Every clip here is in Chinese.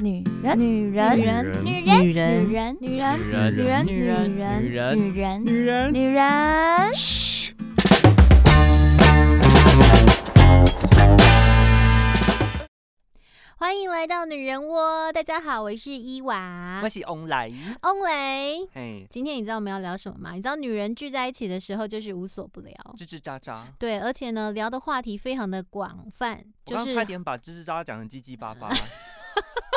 女人，女人，女人女人女人，人女人，女女人，女人，女人女人，女人，女人女人。嘘，欢迎来到女人窝，大家好，我是伊娃我，是翁来，翁雷。嘿，今天你知道我们要聊什么吗？你知道女人聚在一起的时候就是无所不聊，吱吱喳喳。对，而且呢聊的话题非常的广泛，我就是刚差点把吱吱喳喳讲成叽叽巴巴。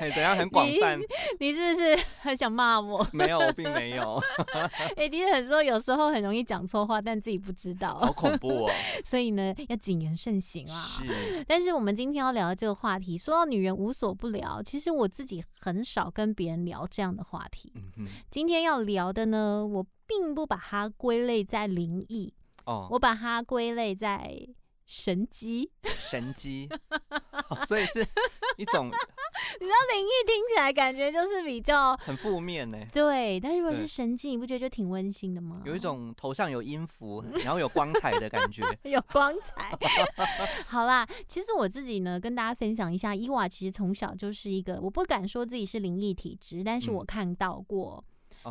嘿，怎样很广泛？你是不是 很想骂我？没有，我并没有，哎，迪很说有时候很容易讲错话，但自己不知道好，恐怖哦。所以呢要谨言慎行啊。是，但是我们今天要聊的这个话题，说到女人无所不聊，其实我自己很少跟别人聊这样的话题。嗯哼，今天要聊的呢，我并不把它归类在灵异，哦，我把它归类在神机。神机，哦所以是一种 你知道灵异听起来感觉就是比较很负面呢，对，但如果是神机，你不觉得就挺温馨的吗？有一种头上有音符，然后有光彩的感觉。有光彩。好啦，其实我自己呢，跟大家分享一下，伊娃其实从小就是一个，我不敢说自己是灵异体质，但是嗯我看到过。哦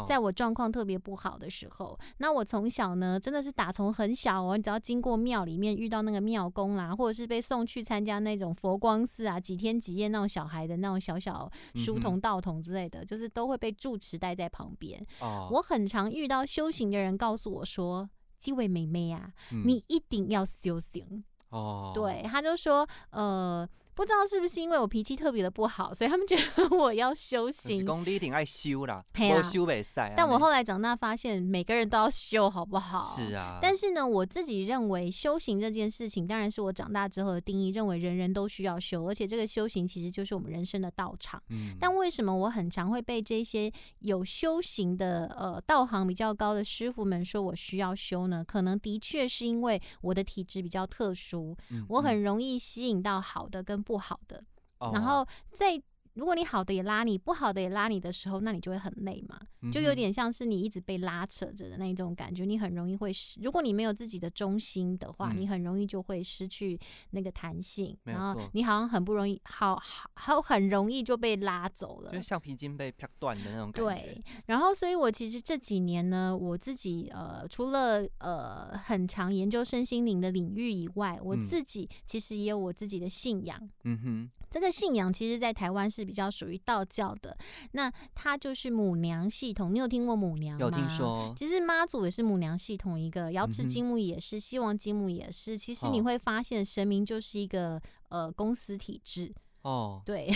在我状况特别不好的时候，那我从小呢，真的是打从很小哦，你只要经过庙里面遇到那个庙公啦，或者是被送去参加那种佛光寺啊，几天几夜那种小孩的那种小小书童、道童之类的，就是都会被住持带在旁边。哦，我很常遇到修行的人告诉我说：“这位妹妹啊，嗯。你一定要修行。哦，对，他就说，呃，不知道是不是因为我脾气特别的不好，所以他们觉得我要修就是行。讲你一定爱修啦，不修袂使。但我后来长大发现，每个人都要修，好不好？是啊，但是呢，我自己认为修行这件事情，当然是我长大之后的定义，认为人人都需要修，而且这个修行其实就是我们人生的道场。嗯但为什么我很常会被这些有修行的呃道行比较高的师傅们说我需要修呢？可能的确是因为我的体质比较特殊，嗯我嗯很容易吸引到好的跟不好的，哦然后在。如果你好的也拉你，不好的也拉你的时候，那你就会很累嘛，就有点像是你一直被拉扯着的那种感觉，你很容易会失。如果你没有自己的中心的话，嗯你很容易就会失去那个弹性，然后错你好像很不容易，好好好很容易就被拉走了就是。橡皮筋被劈断的那种感觉。对，然后所以我其实这几年呢，我自己呃，除了呃很常研究身心灵的领域以外，我嗯自己其实也有我自己的信仰。嗯哼，这个信仰其实，在台湾是比较属于道教的，那它就是母娘系统。你有听过母娘吗？有听。说，其实妈祖也是母娘系统一个，瑶池金木也是，西王金木也是。其实你哦会发现，神明就是一个呃公司体制。哦，对，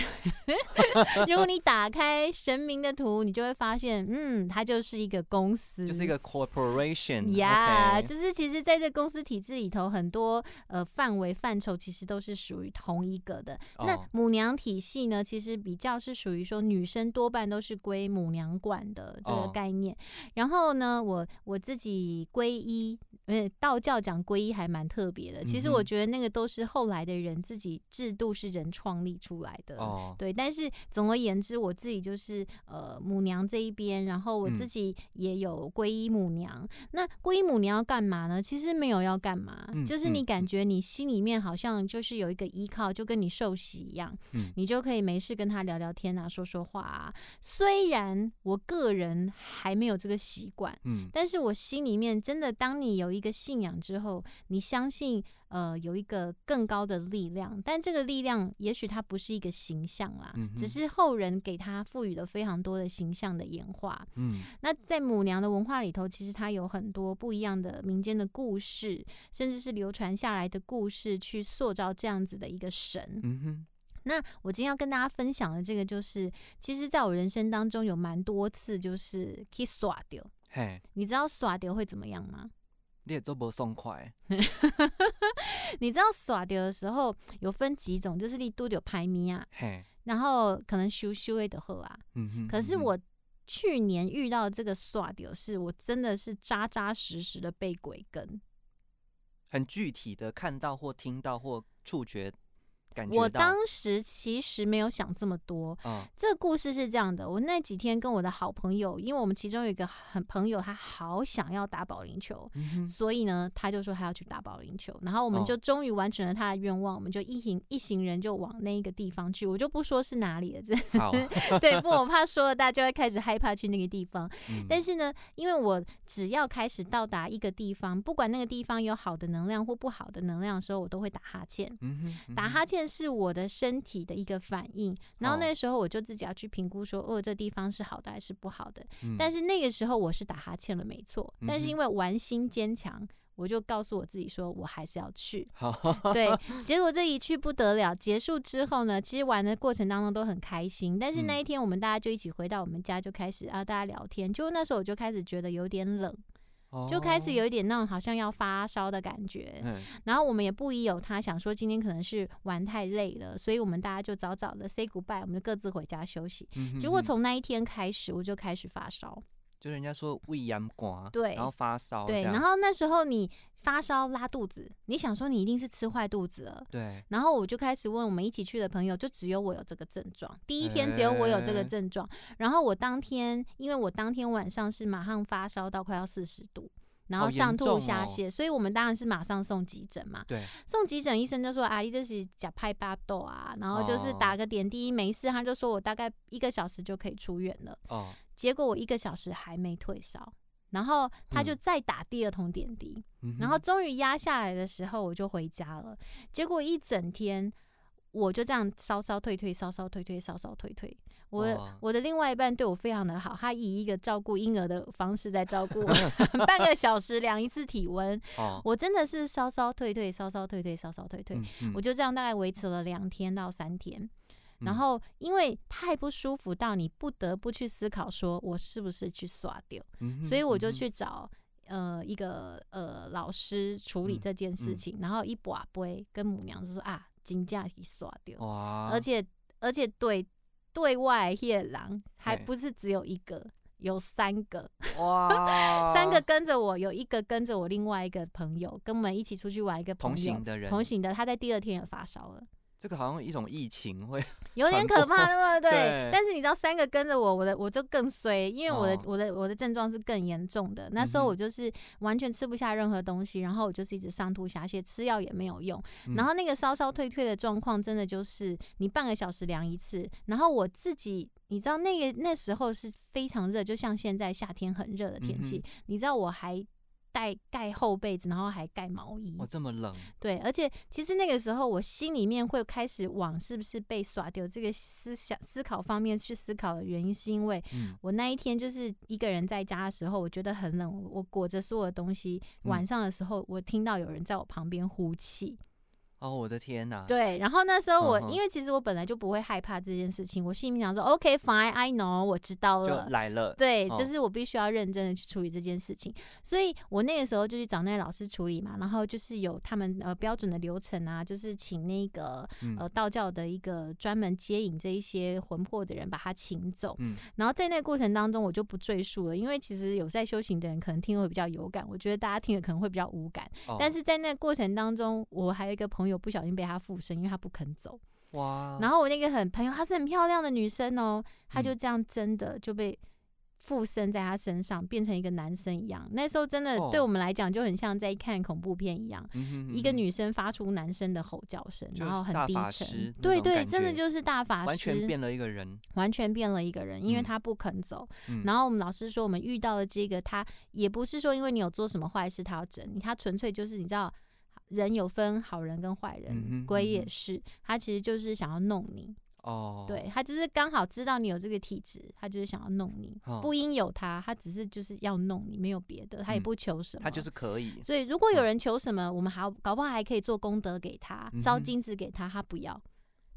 如果你打开神明的图，你就会发现，嗯，它就是一个公司，就是一个 corporation。呀就是其实在这公司体制里头，很多呃范围范畴其实都是属于同一个的。那哦母娘体系呢，其实比较是属于说女生多半都是归母娘管的这个哦概念。然后呢，我我自己皈依，呃，道教讲皈依还蛮特别的。其实我觉得那个都是后来的人自己制度是人创立出来的。哦，对，但是总而言之，我自己就是呃母娘这一边，然后我自嗯己也有皈依母娘。那皈依母娘要干嘛呢？其实没有要干嘛，嗯就是你嗯感觉你心里面好像就是有一个依靠，就跟你受洗一样，嗯你就可以没事跟他聊聊天啊，说说话啊。虽然我个人还没有这个习惯，嗯，但是我心里面真的，当你有一个信仰之后，你相信呃有一个更高的力量，但这个力量也许它不是一个形象啦，嗯只是后人给它赋予了非常多的形象的演化。嗯，那在母娘的文化里头，其实它有很多不一样的民间的故事，甚至是流传下来的故事，去塑造这样子的一个神。嗯哼，那我今天要跟大家分享的这个，就是其实在我人生当中有蛮多次，就是去耍掉。嘿，你知道耍丢会怎么样吗？你也做不爽快，你知道耍掉的时候有分几种，就是你都有排咪啊，然后可能修修的喝啊。嗯哼，可是我去年遇到这个耍掉，是我真的是扎扎实实的被鬼跟。很具体的看到或听到或触觉感觉我当时其实没有想这么多。嗯这个故事是这样的，我那几天跟我的好朋友，因为我们其中有一个很朋友，他好想要打保龄球，嗯所以呢，他就说他要去打保龄球，然后我们哦就终于完成了他的愿望，我们就一行一行人就往那一个地方去，我就不说是哪里了，这好，对，不，我怕说了大家就会开始害怕去那个地方。嗯但是呢，因为我只要开始到达一个地方，不管那个地方有好的能量或不好的能量的时候，我都会打哈欠。嗯嗯哼打哈欠是我的身体的一个反应，然后哦那时候我就自己要去评估说，哦，这地方是好的还是不好的。嗯但是那个时候我是打哈欠了，没错，但是因为玩心坚强，我就告诉我自己说，我还是要去。好，对，结果这一去不得了。结束之后呢，其实玩的过程当中都很开心，但是那嗯一天我们大家就一起回到我们家，就开始啊大家聊天。就那时候我就开始觉得有点冷，就开始哦有一点那种好像要发烧的感觉。嗯然后我们也不疑有他，想说今天可能是玩太累了，所以我们大家就早早的 say goodbye，我们就各自回家休息。嗯哼结果哼从那一天开始，我就开始发烧。就人家说胃炎寡，对然后发烧，对，然后那时候你发烧拉肚子，你想说你一定是吃坏肚子了。对，然后我就开始问我们一起去的朋友，就只有我有这个症状。第一天只有我有这个哎症状，然后我当天，因为我当天晚上是马上发烧到快要四十度，然后上吐下泻，所以我们当然是马上送急诊嘛。对，送急诊，医生就说啊，姨这是假派巴豆啊，然后就是打哦个点滴没事，他就说我大概一个小时就可以出院了。哦，结果我一个小时还没退烧，然后他就嗯再打第二通点滴，嗯然后哼终于压下来的时候，我就回家了。结果一整天我就这样稍稍退退，稍稍退退，稍稍退退。我我的另外一半对我非常的好，他以一个照顾婴儿的方式在照顾我，半个小时量一次体温。哦，我真的是稍稍退退，稍稍退退，稍稍退退。嗯嗯我就这样大概维持了两天到三天。然嗯。后，因为太不舒服到你不得不去思考，说我是不是去刷掉，嗯所以我就去找呃一个呃老师处理嗯这件事嗯。情，然后一把杯跟母娘就说啊，金价给刷掉，哇，而且而且对对外夜郎还不是只有一个，有三个，哇，三个跟着我，有一个跟着我另外一个朋友，跟我们一起出去玩一个朋同行的人，同行的，他在第二天也发烧了。这个好像一种疫情会，有点可怕，对不对？对但是你知道，三个跟着我，我的我就更衰，因为我的、哦我的我的症状是更严重的。那时候我就是完全吃不下任何东西，然后我就是一直上吐下泻，吃药也没有用。嗯然后那个烧烧退退的状况，真的就是你半个小时量一次。然后我自己，你知道那个那时候是非常热，就像现在夏天很热的天气。嗯你知道我还带盖厚被子，然后还盖毛衣。哦这么冷，对，而且其实那个时候我心里面会开始往是不是被耍丢这个思想思考方面去思考的原因，是因为嗯我那一天就是一个人在家的时候，我觉得很冷，我我裹着所有的东西。嗯晚上的时候，我听到有人在我旁边呼气。哦，我的天呐，对，然后那时候我、嗯因为其实我本来就不会害怕这件事情，我心里面想说 OK fine I know 我知道就了。来了，对，哦就是我必须要认真的去处理这件事情，所以我那个时候就去找那个老师处理嘛，然后就是有他们呃标准的流程啊，就是请那个嗯。呃道教的一个专门接引这一些魂魄的人把他请走，嗯。然后在那个过程当中我就不赘述了，因为其实有在修行的人可能听了会比较有感，我觉得大家听了可能会比较无感，哦。但是在那个过程当中，我还有一个朋友不小心被他附身，因为他不肯走，哇，然后我那个很朋友，她是很漂亮的女生哦，她嗯。就这样真的就被附身在她身上，变成一个男生一样。那时候真的哦对我们来讲，就很像在看恐怖片一样。嗯一个女生发出男生的吼叫声，然后很低沉，对对，真的就是大法师完全师，变了一个人，完全变了一个人，因为嗯。他不肯走。嗯。然后我们老师说，我们遇到了这个，他也不是说因为你有做什么坏事，他要整你，他纯粹就是你知道，人有分好人跟坏人，嗯哼鬼也是，他其实就是想要弄你。哦，对他就是刚好知道你有这个体质，他就是想要弄你，哦不应有他，他只是就是要弄你，没有别的，他也嗯不求什么。他就是可以，所以如果有哦人求什么，我们还搞不好还可以做功德给他，烧金子给他，他不要，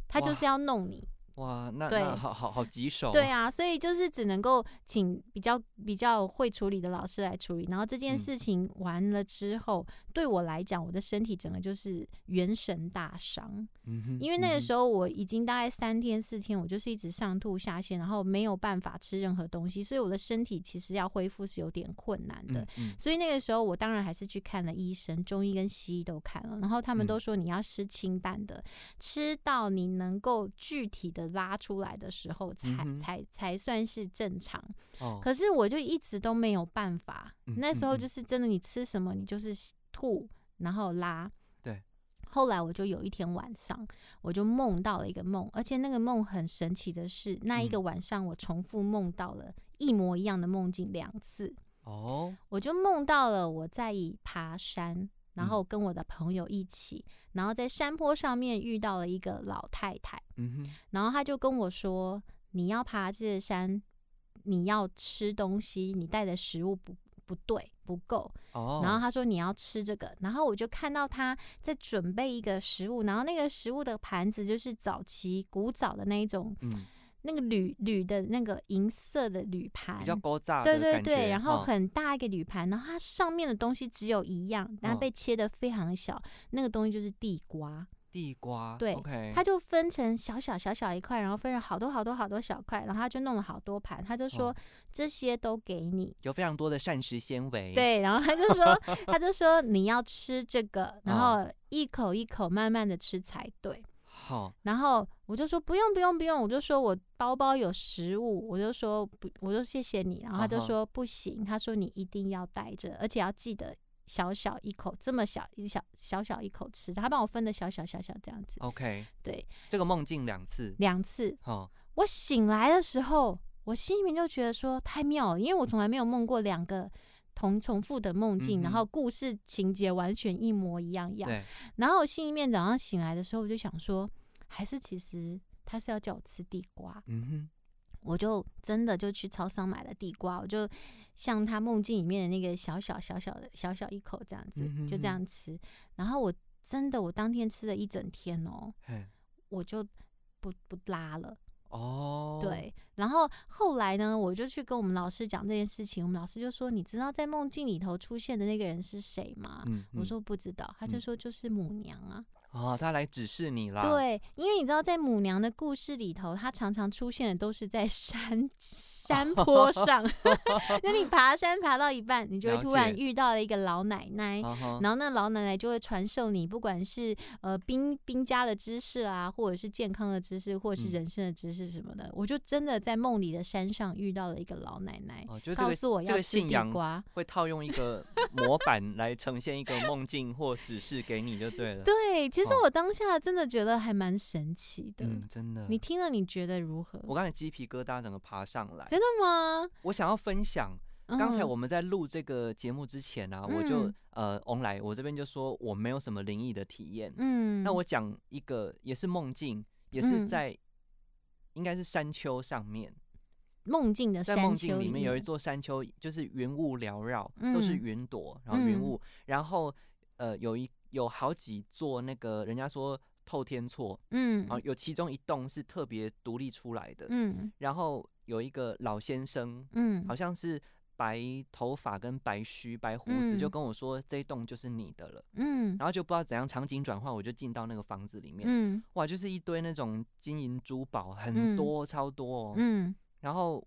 他就哇是要弄你。哇，那对那好好好棘手。对啊，所以就是只能够请比较比较会处理的老师来处理。然后这件嗯事情完了之后，对我来讲，我的身体整个就是元神大伤。嗯哼，因为那个时候我已经大概三天四天，我就是一直上吐下泻，然后没有办法吃任何东西，所以我的身体其实要恢复是有点困难的。嗯所以那个时候我当然还是去看了医生，中医跟西医都看了，然后他们嗯都说你要吃清淡的，吃到你能够具体的拉出来的时候才，才才算是正常。哦，可是我就一直都没有办法，嗯那时候就是真的，你吃什么你就是吐，然后拉。对。后来我就有一天晚上，我就梦到了一个梦，而且那个梦很神奇的是，那一个嗯晚上我重复梦到了一模一样的梦境两次。哦，我就梦到了我在爬山，然嗯。后跟我的朋友一起，然后在山坡上面遇到了一个老太太，然后她就跟我说：“你要爬这个山，你要吃东西，你带的食物不不对，不够。”哦，然后她说你要吃这个，然后我就看到她在准备一个食物，然后那个食物的盘子就是早期古早的那一种，嗯，那个铝铝的那个银色的铝盘，比较勾炸对对对，然后哦很大一个铝盘，然后它上面的东西只有一样，但它哦被切的非常小，那个东西就是地瓜，地瓜，对它就分成小小小小一块，然后分成好多好多好多小块，然后他就弄了好多盘，他就说、哦这些都给你。有非常多的膳食纤维，，对，然后他就说，他就 说你要吃这个，然哦后一口一口慢慢的吃才对。好，然后我就说不用不用不用，我就说我包包有食物，我就说不，我就谢谢你。然后他就说不行，他说你一定要带着，而且要记得小小一口，这么小一小小小一口吃，他帮我分的小小小小这样子。OK，对，这个梦境两次，两次。好，我醒来的时候，我心里面就觉得说太妙了，因为我从来没有梦过两个。同重复的梦境，嗯然后故事情节完全一模一样样。然后我心里面早上醒来的时候，我就想说，还是其实他是要叫我吃地瓜，嗯哼，我就真的就去超商买了地瓜，我就像他梦境里面的那个小小小小的小小一口这样子，嗯哼就这样吃。然后我真的我当天吃了一整天哦，嘿，我就不不拉了。哦，，对，然后后来呢，我就去跟我们老师讲这件事情，我们老师就说：“你知道在梦境里头出现的那个人是谁吗？”嗯，嗯，我说不知道，他就嗯说就是母娘啊。哦，他来指示你啦，，对，因为你知道，在母娘的故事里头，她常常出现的都是在 山山坡上。那你爬山爬到一半，你就会突然遇到了一个老奶奶，然后那老奶奶就会传授你，不管是呃兵兵家的知识啊，或者是健康的知识，或者是嗯人生的知识什么的。我就真的在梦里的山上遇到了一个老奶奶，告诉我要吃地个信仰瓜。会套用一个模板来呈现一个梦境或指示给你就对了，对，其实哦我当下真的觉得还蛮神奇的。嗯，真的，你听了你觉得如何？我刚才鸡皮疙瘩整个爬上来，真的吗？我想要分享。刚才嗯我们在录这个节目之前啊，我就嗯呃，翁来我这边就说我没有什么灵异的体验。嗯，那我讲一个也是梦境，也是嗯在应该是山丘上面，梦境的山在梦丘里境里面有一座山丘，就是云雾缭绕，都是嗯云朵，然后云嗯雾，然后呃有一有好几座那个人家说透天厝，嗯。啊，有其中一栋是特别独立出来的，嗯。然后有一个老先生，嗯，好像是白头发跟白须、白胡子，就嗯。跟我说这一栋就是你的了。嗯。然后就不知道怎样场景转换，我就进到那个房子里面，嗯。哇，就是一堆那种金银珠宝，很嗯。多、超多哦。嗯。然后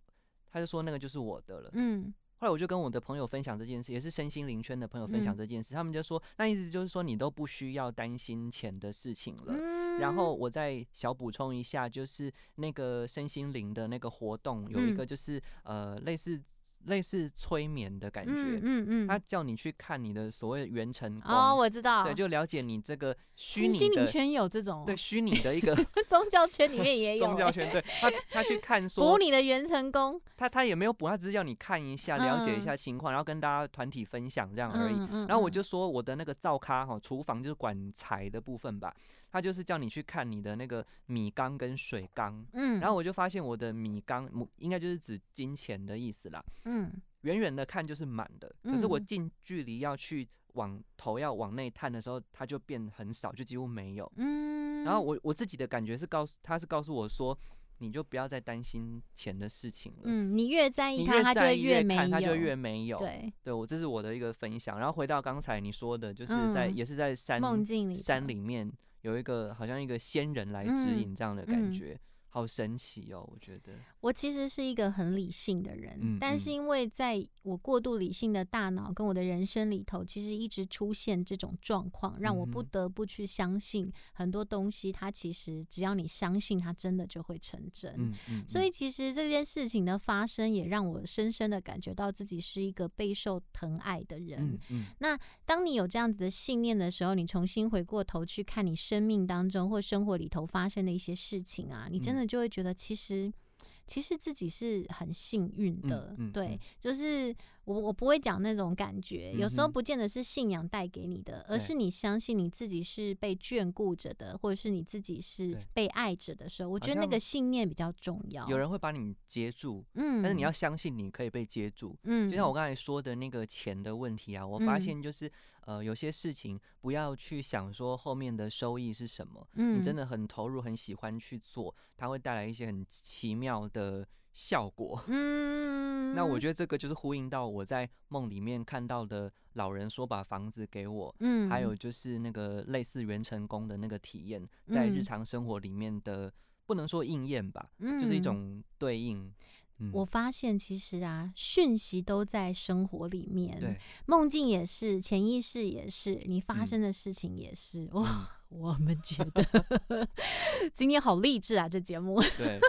他就说那个就是我的了。嗯后来我就跟我的朋友分享这件事，也是身心灵圈的朋友分享嗯。这件事，他们就说那意思就是说你都不需要担心钱的事情了。嗯，然后我再小补充一下，就是那个身心灵的那个活动，有一嗯。个就是、呃类似类似催眠的感觉，嗯嗯嗯，他叫你去看你的所谓元辰宫，哦，我知道，对，就了解你这个虚拟的圈有这种哦，对虚拟的一个宗教圈里面也 有宗教欸圈，对他他去看说补说你的元成功他他也没有补，他只是要你看一下，了解一嗯。下情况，然后跟大家团体分享这样而已。然后我嗯。就说我的那个灶咖哈，厨房就是管财的部分吧，他就是叫你去看你的那个米缸跟水缸，嗯，然后我就发现我的米缸母应该就是指金钱的意思啦，嗯远远的看就是满的，可是我嗯近距离要去往头要往内探的时候，它就变很少，就几乎没有。嗯，然后我我自己的感觉是告诉他是告诉我说，你就不要再担心钱的事情了。嗯，你越在意你它，它就越没有，它就越没有。对对我这是我的一个分享。然后回到刚才你说的，就是在、嗯也是在山梦境里山里面有一个好像一个仙人来指嗯引这样的感嗯。觉，好神奇哦！我觉得，我其实是一个很理性的人，嗯但是嗯因为在我过度理性的大脑跟我的人生里头，其实一直出现这种状况，让我不得不去相信很多东西。它其实只要你相信，它真的就会成真。嗯嗯，所以其实这件事情的发生，也让我深深的感觉到自己是一个备受疼爱的人。嗯嗯当你有这样子的信念的时候，你重新回过头去看你生命当中或生活里头发生的一些事情啊，你真嗯的就会觉得其实。其实自己是很幸运的，对就是我我不会讲那种感觉，有时候不见得是信仰带给你的，而是你相信你自己是被眷顾着的，或者是你自己是被爱着的时候，我觉得那个信念比较重要。有人会把你接住，嗯，但是你要相信你可以被接住。嗯，就像我。刚才说的那个钱的问题啊，我发嗯。现就是、呃，有些事情不要去想说后面的收益是什么，嗯你真的很投入、很喜欢去做，它会带来一些很奇妙的效果。嗯，那我觉得这个就是呼应到我在梦里面看到的老人说把房子给我，嗯，还有就是那个类似元成功的那个体验，在日嗯常生活里面的不能说应验吧，嗯就是一种对应。嗯，我发现其实啊，讯息都在生活里面，对，梦境也是，潜意识也是，你发嗯生的事情也是。哇、嗯 我们觉得 今天好励志啊，这节目。对，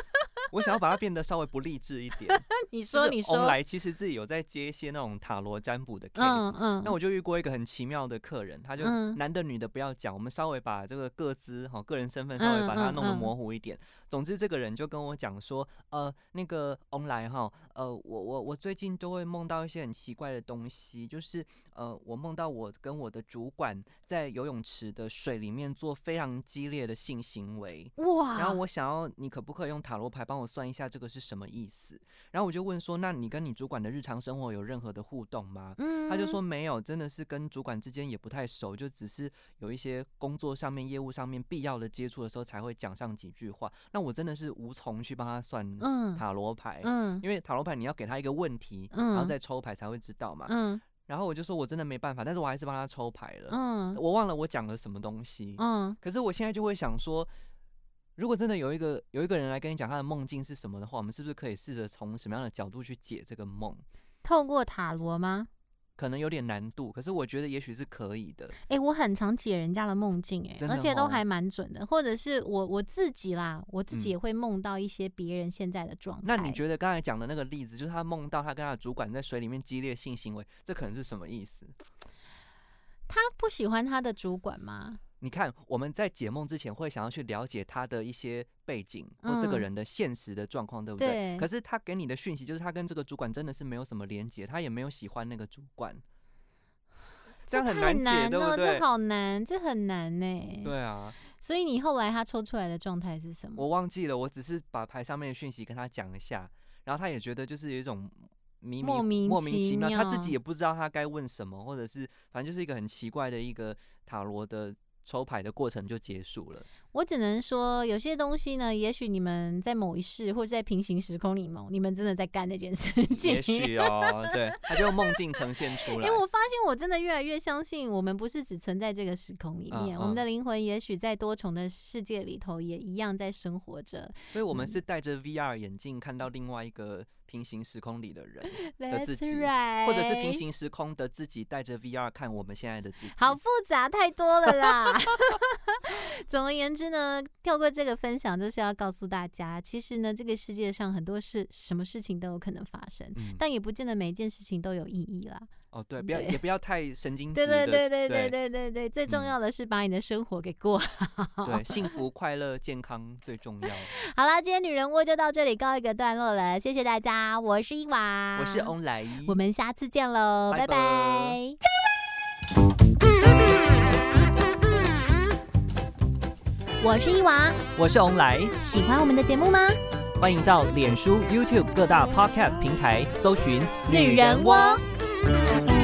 我想要把它变得稍微不励志一点。你说，你说，翁来其实自己有在接一些那种塔罗占卜的 case，、嗯嗯，那我就遇过一个很奇妙的客人，他就嗯男的女的不要讲，我们稍微把这个各自哈个人身份稍微把它弄得模糊一点。总之，这个人就跟我讲说，呃，那个翁来哈，呃，我我我最近都会梦到一些很奇怪的东西，就是呃，我梦到我跟我的主管在游泳池的水里面做非常激烈的性行为。哇，然后我想要，你可不可以用塔罗牌帮我算一下这个是什么意思？然后我就问说，那你跟你主管的日常生活有任何的互动吗？嗯，他就说没有，真的是跟主管之间也不太熟，就只是有一些工作上面、业务上面必要的接触的时候才会讲上几句话。那我真的是无从去帮他算嗯塔罗牌，嗯因为塔罗牌你要给他一个问题，然后嗯再抽牌才会知道嘛。嗯然后我就说我真的没办法，但是我还是帮他抽牌了。嗯我忘了我讲了什么东西，嗯可是我现在就会想说。如果真的有一个有一个人来跟你讲他的梦境是什么的话，我们是不是可以试着从什么样的角度去解这个梦？透过塔罗吗？可能有点难度，可是我觉得也许是可以的。哎、我很常解人家的梦境，哎，而且都还蛮准的。或者是我我自己啦，我自己嗯也会梦到一些别人现在的状态。那你觉得刚才讲的那个例子，就是他梦到他跟他的主管在水里面激烈性行为，这可能是什么意思？他不喜欢他的主管吗？你看，我们在解梦之前会想要去了解他的一些背景或这个嗯人的现实的状况，对不对？对可是他给你的讯息就是他跟这个主管真的是没有什么连接，他也没有喜欢那个主管，这样很太难解，对哦，不对这？好难，这很难呢。，对啊，所以你后来他抽出来的状态是什么？我忘记了，我只是把牌上面的讯息跟他讲一下，然后他也觉得就是有一种迷迷莫名莫名其其妙，他自己也不知道他该问什么，或者是反正就是一个很奇怪的一个塔罗的抽牌的过程就结束了。我只能说，有些东西呢，也许你们在某一世或者在平行时空里面，你们真的在干那件事情。也许哦，对，他就梦境呈现出来因为。我发现我真的越来越相信，我们不是只存在这个时空里面，嗯我们的嗯灵魂也许在多重的世界里头也一样在生活着。所以我们嗯是戴着 VR 眼镜看到另外一个平行时空里的人，的自己 right，或者是平。行时空的自己带着 VR 看我们现在的自己。好复杂，太多了啦。总而言之呢，跳过这个分享，就是要告诉大家，其实呢，这个世界上很多事，什么事情都有可能发生，嗯，但也不见得每一件事情都有意义啦。哦，对，不要也不要太神经对质，对对对对对对对对，最重嗯要的是把你的生活给过好。对，幸福、快乐、健康最重要。好啦，今天女人窝就到这里告一个段落了，谢谢大家，我是伊娃，我是翁来，我们下次见喽，拜拜拜拜。我是伊娃，我是翁来，喜欢我们的节目吗？欢迎到脸书、YouTube 各大 Podcast 平台搜寻女人窝。《